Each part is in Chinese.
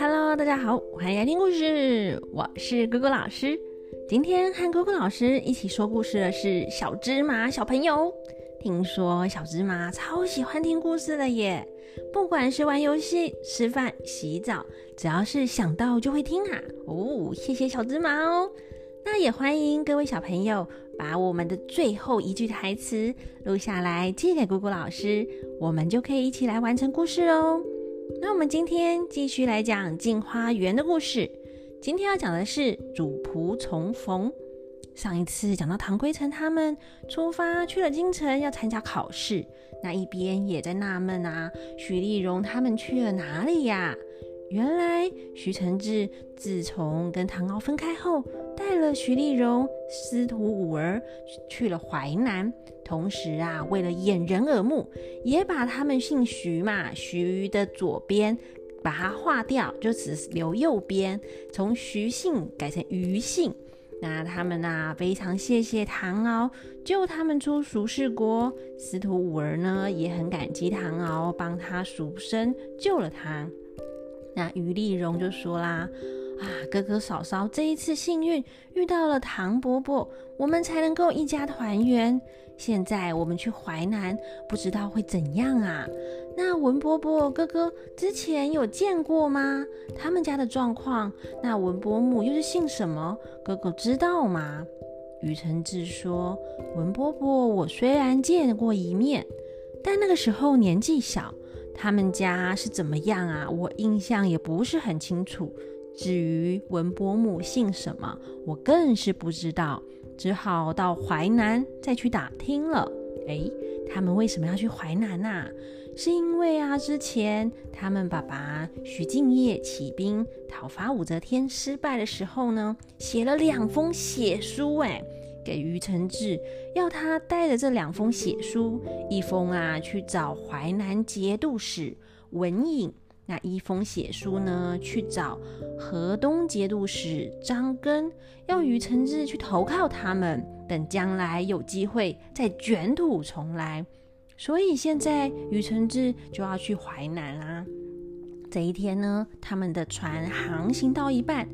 Hello，大家好，欢迎来听故事，我是姑姑老师。今天和姑姑老师一起说故事的是小芝麻小朋友。听说小芝麻超喜欢听故事的耶，不管是玩游戏、吃饭、洗澡，只要是想到就会听啊。哦，谢谢小芝麻哦。那也欢迎各位小朋友把我们的最后一句台词录下来寄给姑姑老师，我们就可以一起来完成故事哦。那我们今天继续来讲镜花缘的故事。今天要讲的是主仆重逢。上一次讲到唐圭成他们出发去了京城要参加考试，那一边也在纳闷啊，许丽蓉他们去了哪里呀？原来徐承志自从跟唐敖分开后，带了徐丽蓉、司徒五儿去了淮南。同时啊，为了掩人耳目，也把他们姓徐嘛，徐的左边把它划掉，就只留右边，从徐姓改成余姓。那他们啊，非常谢谢唐敖救他们出蜀氏国。司徒五儿呢，也很感激唐敖帮他赎身，救了他。那于丽蓉就说啦：“啊，哥哥嫂嫂这一次幸运遇到了唐伯伯，我们才能够一家团圆。现在我们去淮南，不知道会怎样啊？那文伯伯哥哥之前有见过吗？他们家的状况？那文伯母又是姓什么？哥哥知道吗？”于承志说：“文伯伯，我虽然见过一面，但那个时候年纪小。”他们家是怎么样啊？我印象也不是很清楚。至于文伯母姓什么，我更是不知道，只好到淮南再去打听了。诶，他们为什么要去淮南呐？是因为啊，之前他们爸爸徐敬业起兵讨伐武则天失败的时候呢，写了两封血书，诶。给于承志，要他带着这两封血书，一封啊去找淮南节度使文颖，那一封血书呢去找河东节度使张根，要于承志去投靠他们，等将来有机会再卷土重来。所以现在于承志就要去淮南啦。这一天呢，他们的船航行到一半。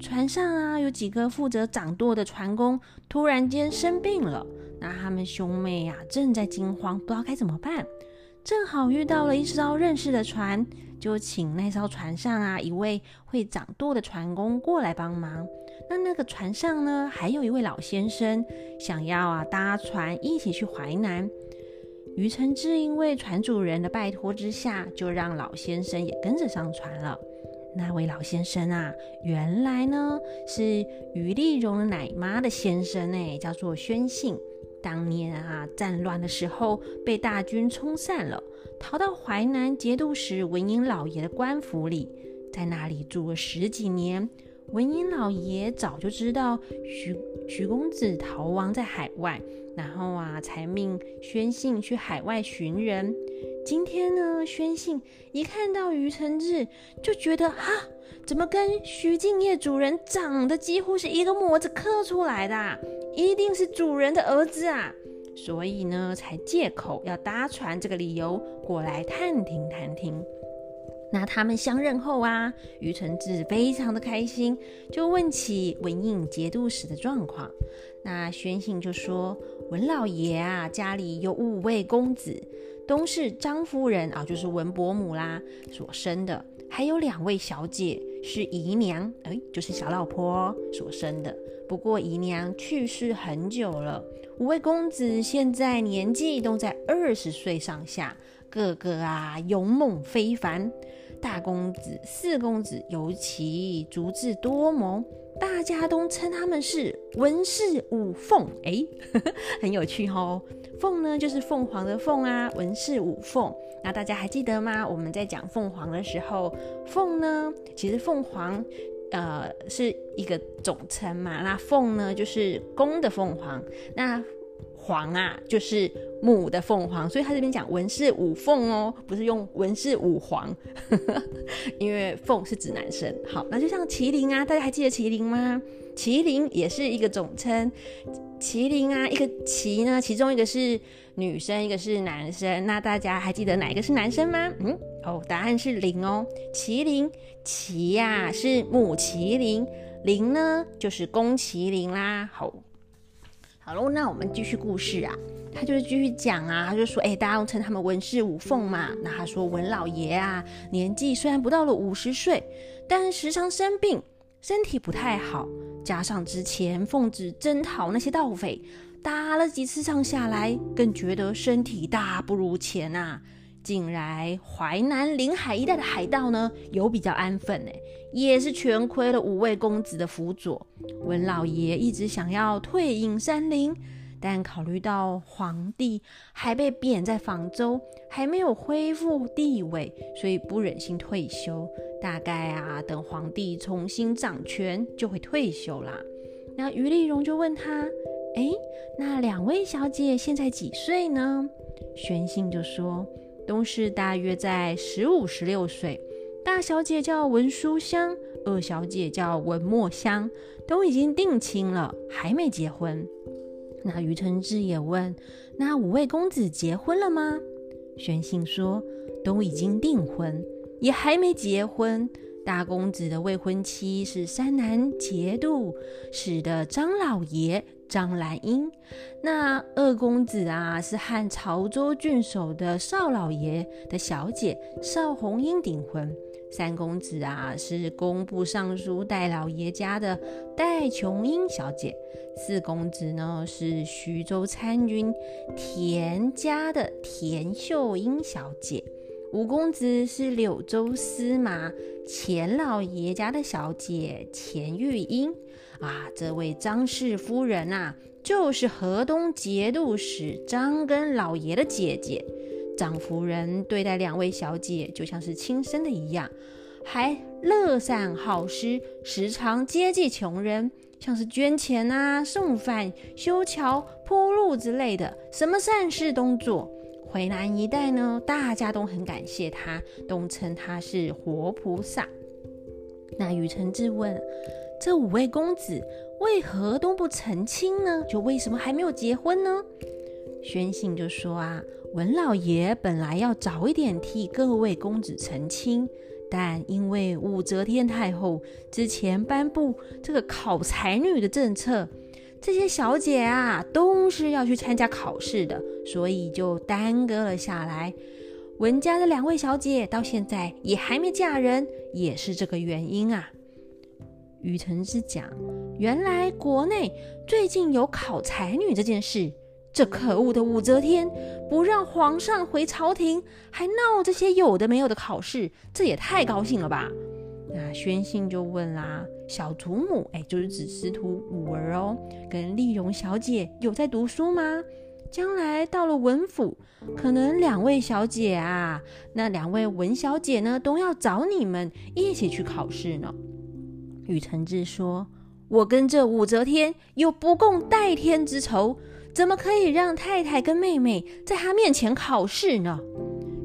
船上啊，有几个负责掌舵的船工突然间生病了，那他们兄妹呀正在惊慌，不知道该怎么办。正好遇到了一艘认识的船，就请那艘船上啊一位会掌舵的船工过来帮忙。那那个船上呢，还有一位老先生想要啊搭船一起去淮南。于承志因为船主人的拜托之下，就让老先生也跟着上船了。那位老先生啊，原来呢是于丽蓉奶妈的先生哎，叫做宣信。当年啊，战乱的时候被大军冲散了，逃到淮南节度使文英老爷的官府里，在那里住了十几年。文英老爷早就知道徐徐公子逃亡在海外，然后啊，才命宣信去海外寻人。今天呢，宣信一看到于承志，就觉得哈，怎么跟徐敬业主人长得几乎是一个模子刻出来的，一定是主人的儿子啊！所以呢，才借口要搭船这个理由过来探听探听。那他们相认后啊，于承志非常的开心，就问起文印节度使的状况。那宣信就说：“文老爷啊，家里有五位公子。”都是张夫人啊，就是文伯母啦所生的，还有两位小姐是姨娘，哎，就是小老婆所生的。不过姨娘去世很久了。五位公子现在年纪都在二十岁上下，个个啊勇猛非凡。大公子、四公子尤其足智多谋。大家都称他们是文氏五凤，哎，很有趣哦。凤呢，就是凤凰的凤啊，文氏五凤。那大家还记得吗？我们在讲凤凰的时候，凤呢，其实凤凰，呃，是一个总称嘛。那凤呢，就是公的凤凰。那凰啊，就是母的凤凰，所以他这边讲文氏五凤哦，不是用文氏五凰，因为凤是指男生。好，那就像麒麟啊，大家还记得麒麟吗？麒麟也是一个总称。麒麟啊，一个麒呢，其中一个是女生，一个是男生。那大家还记得哪一个是男生吗？嗯，哦，答案是麟哦。麒麟，麒呀是母麒麟，麟呢就是公麒麟啦。好，好喽，那我们继续故事啊。他就是继续讲啊，他就说，哎，大家都称他们文氏五凤嘛。那他说文老爷啊，年纪虽然不到了五十岁，但时常生病，身体不太好。加上之前奉旨征讨那些盗匪，打了几次仗下来，更觉得身体大不如前啊。近来淮南临海一带的海盗呢，有比较安分呢，也是全亏了五位公子的辅佐。文老爷一直想要退隐山林。但考虑到皇帝还被贬在房州，还没有恢复地位，所以不忍心退休。大概啊，等皇帝重新掌权就会退休啦。那于丽荣就问他：“哎，那两位小姐现在几岁呢？”玄信就说：“都是大约在十五、十六岁。大小姐叫文书香，二小姐叫文墨香，都已经定亲了，还没结婚。”那于承志也问：“那五位公子结婚了吗？”宣信说：“都已经订婚，也还没结婚。大公子的未婚妻是山南节度使的张老爷张兰英，那二公子啊是和潮州郡守的邵老爷的小姐邵红英订婚。”三公子啊，是工部尚书戴老爷家的戴琼英小姐；四公子呢，是徐州参军田家的田秀英小姐；五公子是柳州司马钱老爷家的小姐钱玉英。啊，这位张氏夫人啊，就是河东节度使张根老爷的姐姐。张夫人对待两位小姐就像是亲生的一样，还乐善好施，时常接济穷人，像是捐钱啊、送饭、修桥铺路之类的，什么善事都做。淮南一带呢，大家都很感谢他，都称他是活菩萨。那雨承志问：这五位公子为何都不成亲呢？就为什么还没有结婚呢？宣信就说啊。文老爷本来要早一点替各位公子成亲，但因为武则天太后之前颁布这个考才女的政策，这些小姐啊都是要去参加考试的，所以就耽搁了下来。文家的两位小姐到现在也还没嫁人，也是这个原因啊。于承之讲，原来国内最近有考才女这件事。这可恶的武则天不让皇上回朝廷，还闹这些有的没有的考试，这也太高兴了吧？那宣信就问啦：“小祖母，哎，就是指师徒五儿哦，跟丽蓉小姐有在读书吗？将来到了文府，可能两位小姐啊，那两位文小姐呢，都要找你们一起去考试呢。”雨承志说：“我跟这武则天有不共戴天之仇。”怎么可以让太太跟妹妹在他面前考试呢？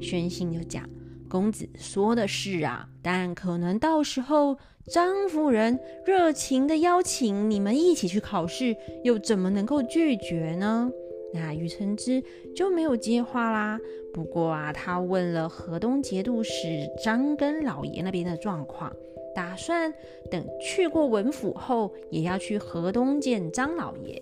宣信就讲：“公子说的是啊，但可能到时候张夫人热情的邀请你们一起去考试，又怎么能够拒绝呢？”那于承之就没有接话啦。不过啊，他问了河东节度使张根老爷那边的状况，打算等去过文府后，也要去河东见张老爷。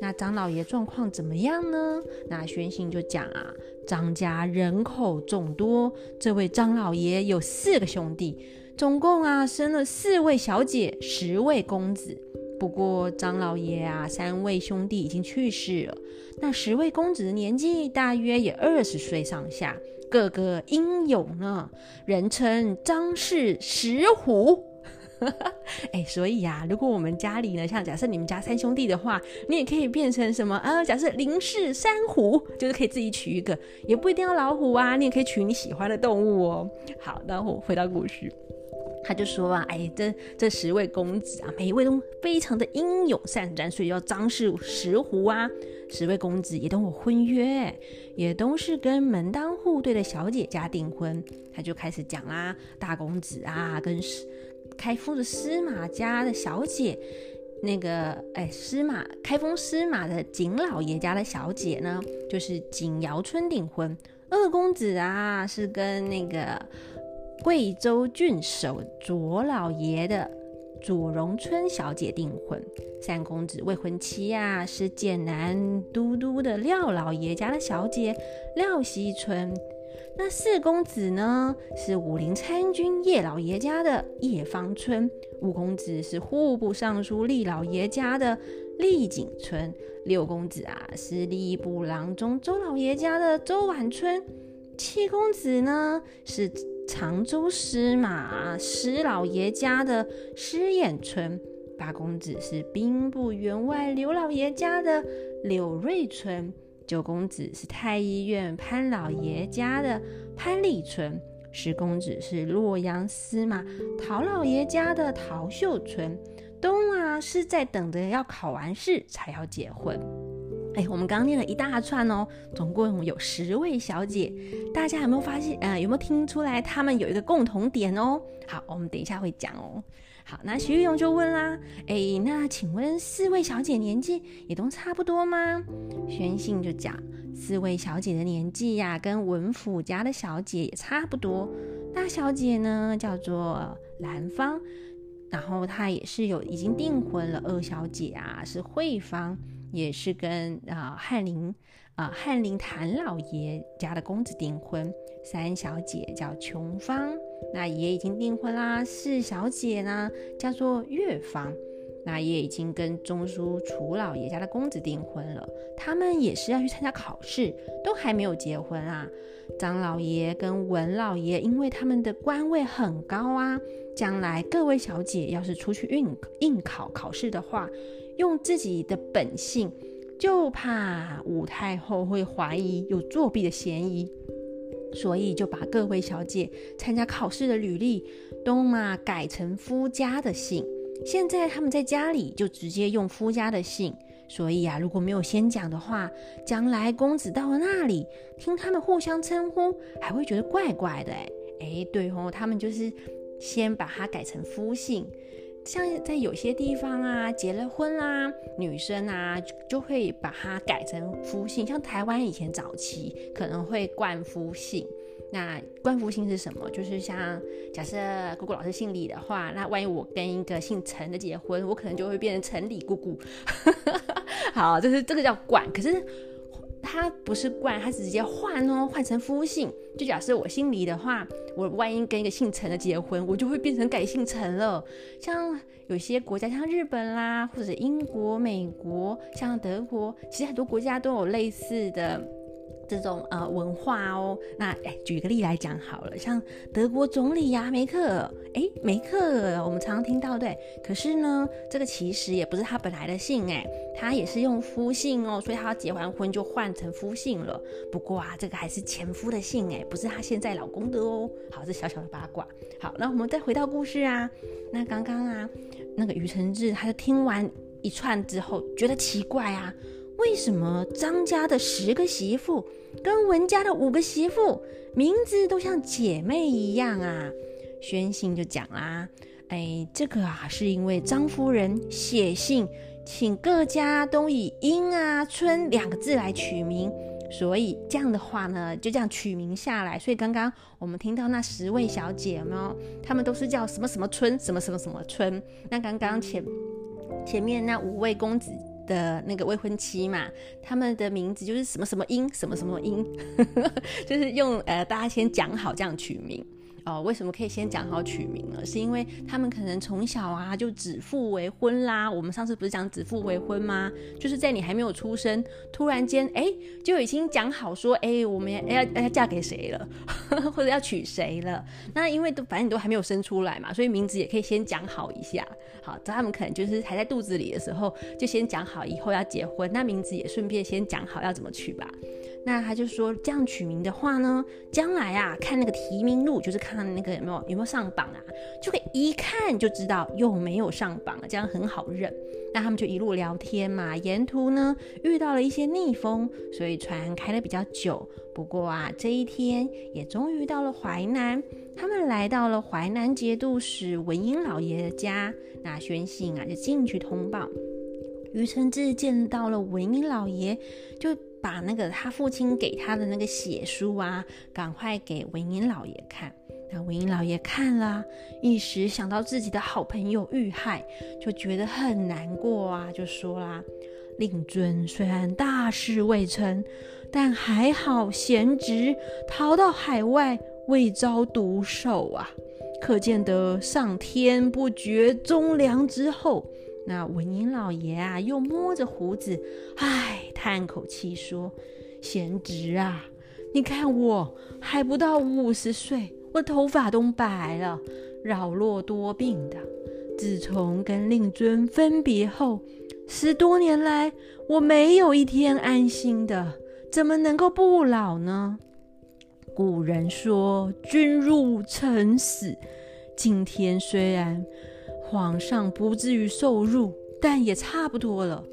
那张老爷状况怎么样呢？那宣信就讲啊，张家人口众多，这位张老爷有四个兄弟，总共啊生了四位小姐，十位公子。不过张老爷啊，三位兄弟已经去世了，那十位公子的年纪大约也二十岁上下，个个英勇呢，人称张氏石虎。哎，所以呀，如果我们家里呢，像假设你们家三兄弟的话，你也可以变成什么啊？假设林氏三虎，就是可以自己取一个，也不一定要老虎啊，你也可以取你喜欢的动物哦。好，那我回到故事，他就说啊，哎，这这十位公子啊，每一位都非常的英勇善战，所以叫张氏石虎啊。十位公子也都有婚约，也都是跟门当户对的小姐家订婚。他就开始讲啦，大公子啊，跟开封的司马家的小姐那个哎，司马开封司马的景老爷家的小姐呢，就是景瑶春订婚。二公子啊，是跟那个贵州郡守左老爷的左荣春小姐订婚。三公子未婚妻啊，是剑南都督的廖老爷家的小姐廖惜春。那四公子呢，是武陵参军叶老爷家的叶方春；五公子是户部尚书厉老爷家的厉景春；六公子啊，是吏部郎中周老爷家的周婉春；七公子呢，是常州司马施老爷家的施彦春；八公子是兵部员外刘老爷家的柳瑞春。九公子是太医院潘老爷家的潘立春，十公子是洛阳司马陶老爷家的陶秀春，东啊是在等着要考完试才要结婚。哎，我们刚念了一大串哦，总共有十位小姐，大家有没有发现？呃，有没有听出来他们有一个共同点哦？好，我们等一下会讲哦。好，那徐玉荣就问啦，哎，那请问四位小姐年纪也都差不多吗？宣信就讲，四位小姐的年纪呀，跟文府家的小姐也差不多。大小姐呢叫做兰芳，然后她也是有已经订婚了。二小姐啊是慧芳，也是跟啊翰林啊翰林谭老爷家的公子订婚。三小姐叫琼芳，那爷已经订婚啦。四小姐呢，叫做月芳，那爷已经跟中书楚老爷家的公子订婚了。他们也是要去参加考试，都还没有结婚啊。张老爷跟文老爷，因为他们的官位很高啊，将来各位小姐要是出去应应考考试的话，用自己的本性，就怕武太后会怀疑有作弊的嫌疑。所以就把各位小姐参加考试的履历都嘛改成夫家的姓。现在他们在家里就直接用夫家的姓。所以啊，如果没有先讲的话，将来公子到了那里听他们互相称呼，还会觉得怪怪的。哎，对哦，他们就是先把它改成夫姓。像在有些地方啊，结了婚啦，女生啊就会把它改成夫姓。像台湾以前早期可能会冠夫姓。那冠夫姓是什么？就是像假设姑姑老师姓李的话，那万一我跟一个姓陈的结婚，我可能就会变成陈李姑姑。好，这是这个叫冠。可是。他不是冠，他直接换哦，换成夫姓。就假设我姓李的话，我万一跟一个姓陈的结婚，我就会变成改姓陈了。像有些国家，像日本啦，或者英国、美国，像德国，其实很多国家都有类似的。这种呃文化哦，那哎，举个例来讲好了，像德国总理呀梅克，哎梅克，我们常常听到对，可是呢，这个其实也不是他本来的姓哎，他也是用夫姓哦，所以他结完婚就换成夫姓了。不过啊，这个还是前夫的姓哎，不是他现在老公的哦。好，这小小的八卦。好，那我们再回到故事啊，那刚刚啊，那个于承志，他就听完一串之后，觉得奇怪啊。为什么张家的十个媳妇跟文家的五个媳妇名字都像姐妹一样啊？宣信就讲啦，哎，这个啊是因为张夫人写信请各家都以英啊春两个字来取名，所以这样的话呢就这样取名下来。所以刚刚我们听到那十位小姐有她们都是叫什么什么春，什么什么什么春。那刚刚前前面那五位公子。的那个未婚妻嘛，他们的名字就是什么什么英，什么什么英，就是用呃大家先讲好这样取名。哦，为什么可以先讲好取名呢？是因为他们可能从小啊就指腹为婚啦。我们上次不是讲指腹为婚吗？就是在你还没有出生，突然间哎就已经讲好说哎我们要要嫁给谁了，或者要娶谁了。那因为都反正你都还没有生出来嘛，所以名字也可以先讲好一下。好，他们可能就是还在肚子里的时候就先讲好以后要结婚，那名字也顺便先讲好要怎么取吧。那他就说这样取名的话呢，将来啊看那个提名录，就是看那个有没有有没有上榜啊，就可以一看就知道有没有上榜，这样很好认。那他们就一路聊天嘛，沿途呢遇到了一些逆风，所以船开的比较久。不过啊，这一天也终于到了淮南，他们来到了淮南节度使文英老爷的家。那宣信啊就进去通报，于承志见到了文英老爷，就。把那个他父亲给他的那个血书啊，赶快给文英老爷看。那文英老爷看了，一时想到自己的好朋友遇害，就觉得很难过啊，就说啦：“令尊虽然大事未成，但还好贤侄逃到海外，未遭毒手啊，可见得上天不绝忠良之后。”那文英老爷啊，又摸着胡子，唉，叹口气说：“贤侄啊，你看我还不到五十岁，我头发都白了，老弱多病的。自从跟令尊分别后，十多年来我没有一天安心的，怎么能够不老呢？古人说‘君入臣死’，今天虽然……”皇上不至于受辱，但也差不多了，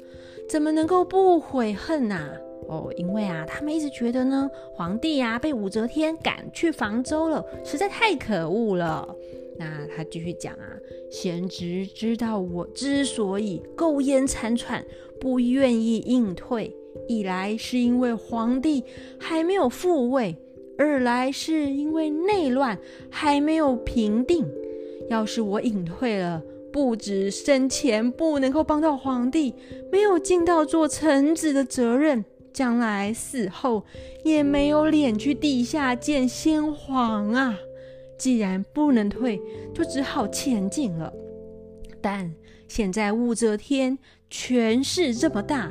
怎么能够不悔恨呐？哦，因为啊，他们一直觉得呢，皇帝啊被武则天赶去房州了，实在太可恶了。那他继续讲啊，贤侄知道我之所以苟延残喘，不愿意隐退，一来是因为皇帝还没有复位，二来是因为内乱还没有平定。要是我隐退了，不止生前不能够帮到皇帝，没有尽到做臣子的责任，将来死后也没有脸去地下见先皇啊！既然不能退，就只好前进了。但现在武则天权势这么大，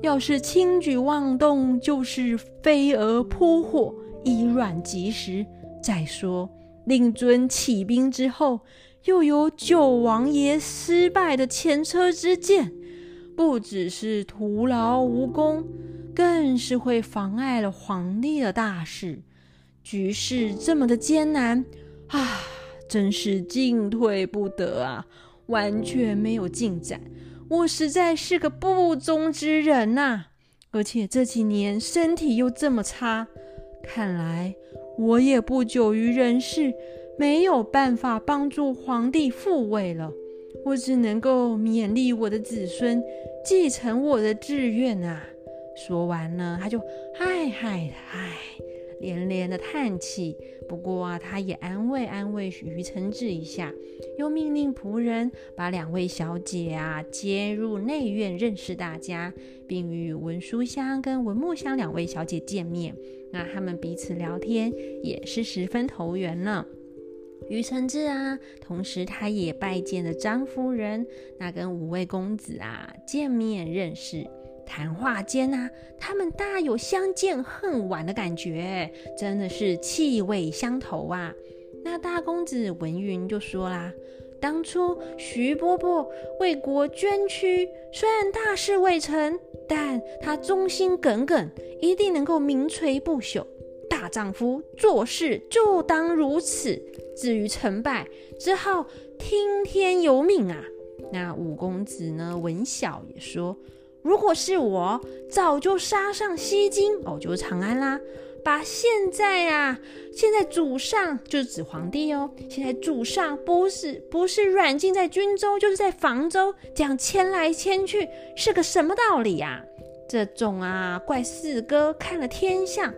要是轻举妄动，就是飞蛾扑火，以卵击石。再说。令尊起兵之后，又有九王爷失败的前车之鉴，不只是徒劳无功，更是会妨碍了皇帝的大事。局势这么的艰难啊，真是进退不得啊，完全没有进展。我实在是个不忠之人呐，而且这几年身体又这么差，看来。我也不久于人世，没有办法帮助皇帝复位了。我只能够勉励我的子孙继承我的志愿啊！说完呢，他就唉唉唉，连连的叹气。不过啊，他也安慰安慰于承志一下，又命令仆人把两位小姐啊接入内院认识大家，并与文书香跟文木香两位小姐见面。那他们彼此聊天也是十分投缘呢。于承志啊，同时他也拜见了张夫人，那跟五位公子啊见面认识，谈话间啊，他们大有相见恨晚的感觉，真的是气味相投啊。那大公子文云就说啦。当初徐伯伯为国捐躯，虽然大事未成，但他忠心耿耿，一定能够名垂不朽。大丈夫做事就当如此，至于成败，只好听天由命啊。那五公子呢？文晓也说，如果是我，早就杀上西京，哦，就是长安啦。把现在啊，现在主上就是指皇帝哦。现在主上不是不是软禁在军州，就是在房州，这样迁来迁去，是个什么道理呀？这种啊，怪四哥看了天象，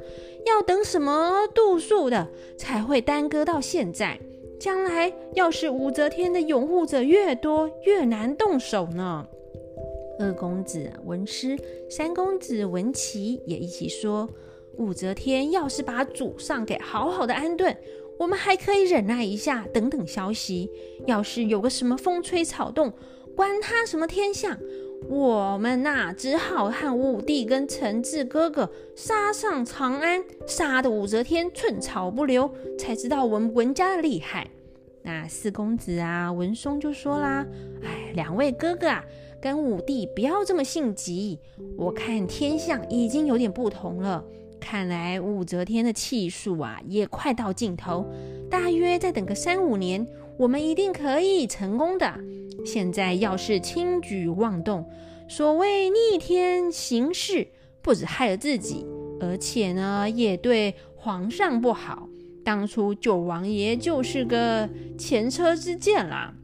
要等什么度数的，才会耽搁到现在。将来要是武则天的拥护者越多，越难动手呢。二公子文师，三公子文琪也一起说。武则天要是把祖上给好好的安顿，我们还可以忍耐一下，等等消息。要是有个什么风吹草动，管他什么天象，我们呐只好和武帝跟陈志哥哥杀上长安，杀的武则天寸草不留，才知道我们文家的厉害。那四公子啊，文松就说啦：“哎，两位哥哥啊，跟武帝不要这么性急，我看天象已经有点不同了。”看来武则天的气数啊，也快到尽头。大约再等个三五年，我们一定可以成功的。现在要是轻举妄动，所谓逆天行事，不止害了自己，而且呢，也对皇上不好。当初九王爷就是个前车之鉴啦。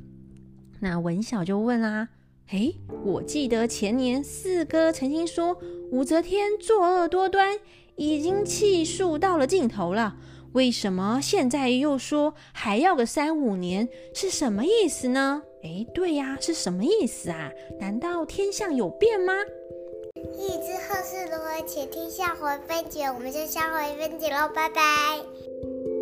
那文晓就问啦：“诶，我记得前年四哥曾经说武则天作恶多端，已经气数到了尽头了，为什么现在又说还要个三五年？是什么意思呢？”诶，对呀，是什么意思啊？难道天象有变吗？欲知后事如何，且听下回分解。我们就下回分解喽，拜拜。